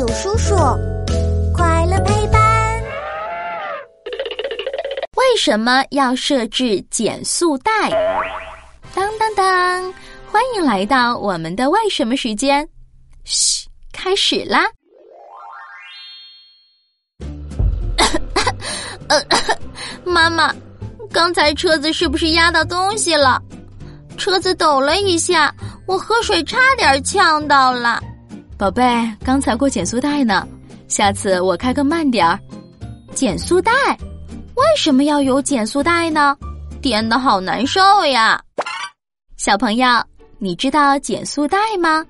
有叔叔，快乐陪伴。为什么要设置减速带？当当当！欢迎来到我们的为什么时间。嘘，开始啦！妈妈，刚才车子是不是压到东西了？车子抖了一下，我喝水差点呛到了。宝贝，刚才过减速带呢，下次我开个慢点儿。减速带？为什么要有减速带呢？颠的好难受呀！小朋友，你知道减速带吗？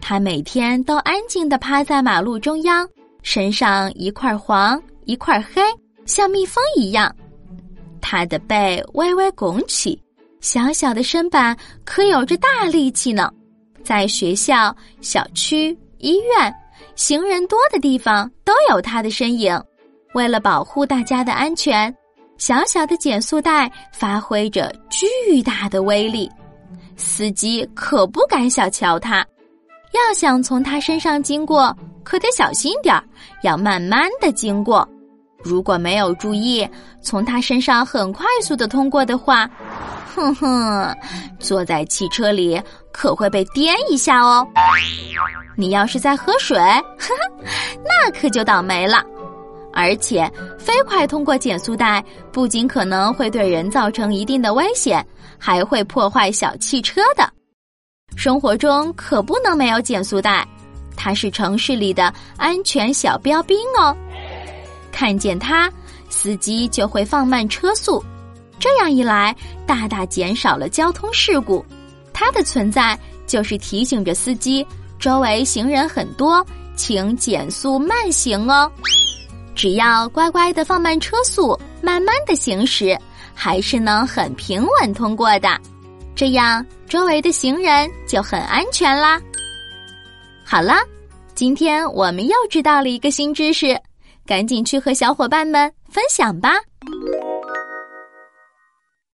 它每天都安静的趴在马路中央，身上一块黄一块黑，像蜜蜂一样。它的背微微拱起。小小的身板可有着大力气呢，在学校、小区、医院、行人多的地方都有它的身影。为了保护大家的安全，小小的减速带发挥着巨大的威力，司机可不敢小瞧它。要想从它身上经过，可得小心点儿，要慢慢的经过。如果没有注意，从它身上很快速的通过的话。哼哼，坐在汽车里可会被颠一下哦。你要是在喝水，呵呵，那可就倒霉了。而且，飞快通过减速带，不仅可能会对人造成一定的危险，还会破坏小汽车的。生活中可不能没有减速带，它是城市里的安全小标兵哦。看见它，司机就会放慢车速。这样一来，大大减少了交通事故。它的存在就是提醒着司机，周围行人很多，请减速慢行哦。只要乖乖的放慢车速，慢慢的行驶，还是能很平稳通过的。这样，周围的行人就很安全啦。好啦，今天我们又知道了一个新知识，赶紧去和小伙伴们分享吧。